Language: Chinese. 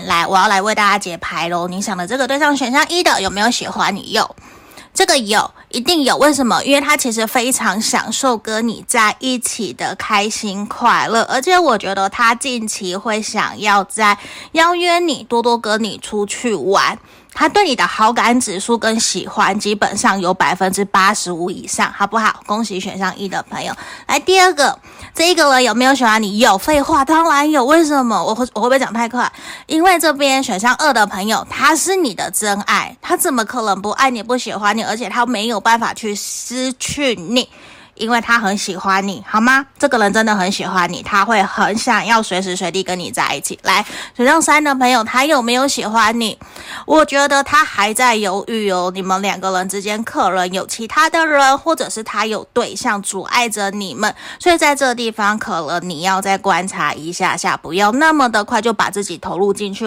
来，我要来为大家解牌喽。你想的这个对象选项一的有没有喜欢你？有，这个有，一定有。为什么？因为他其实非常享受跟你在一起的开心快乐，而且我觉得他近期会想要再邀约你，多多跟你出去玩。他对你的好感指数跟喜欢基本上有百分之八十五以上，好不好？恭喜选项一的朋友。来，第二个，这个人有没有喜欢你？有，废话，当然有。为什么？我会我会不会讲太快？因为这边选项二的朋友，他是你的真爱，他怎么可能不爱你、不喜欢你？而且他没有办法去失去你。因为他很喜欢你，好吗？这个人真的很喜欢你，他会很想要随时随地跟你在一起。来，选项三的朋友，他有没有喜欢你？我觉得他还在犹豫哦。你们两个人之间可能有其他的人，或者是他有对象阻碍着你们，所以在这个地方，可能你要再观察一下下，不要那么的快就把自己投入进去了。